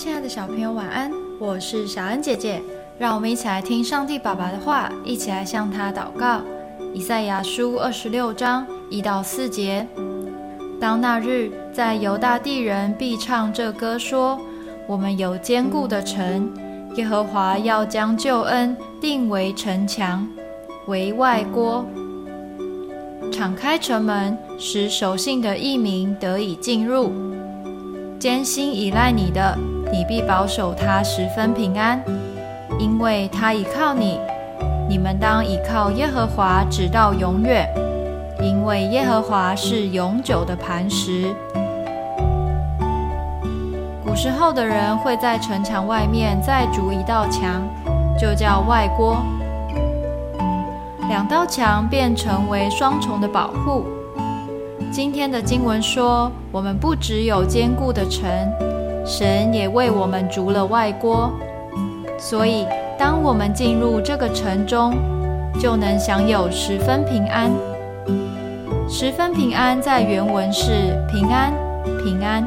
亲爱的小朋友，晚安！我是小恩姐姐，让我们一起来听上帝爸爸的话，一起来向他祷告。以赛亚书二十六章一到四节：当那日，在犹大地人必唱这歌说：我们有坚固的城，耶和华要将救恩定为城墙，为外郭，敞开城门，使守信的异民得以进入。艰辛依赖你的。你必保守他十分平安，因为他倚靠你。你们当倚靠耶和华直到永远，因为耶和华是永久的磐石。古时候的人会在城墙外面再筑一道墙，就叫外郭。两道墙便成为双重的保护。今天的经文说，我们不只有坚固的城。神也为我们筑了外郭，所以当我们进入这个城中，就能享有十分平安。十分平安在原文是平安，平安。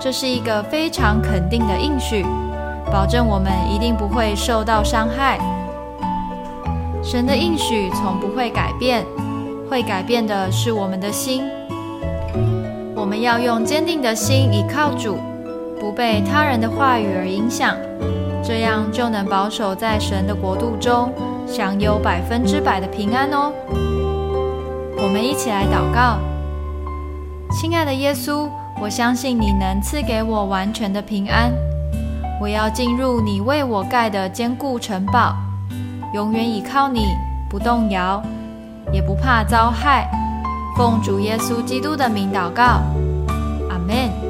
这是一个非常肯定的应许，保证我们一定不会受到伤害。神的应许从不会改变，会改变的是我们的心。我们要用坚定的心依靠主。不被他人的话语而影响，这样就能保守在神的国度中，享有百分之百的平安哦。我们一起来祷告，亲爱的耶稣，我相信你能赐给我完全的平安。我要进入你为我盖的坚固城堡，永远倚靠你，不动摇，也不怕遭害。奉主耶稣基督的名祷告，阿门。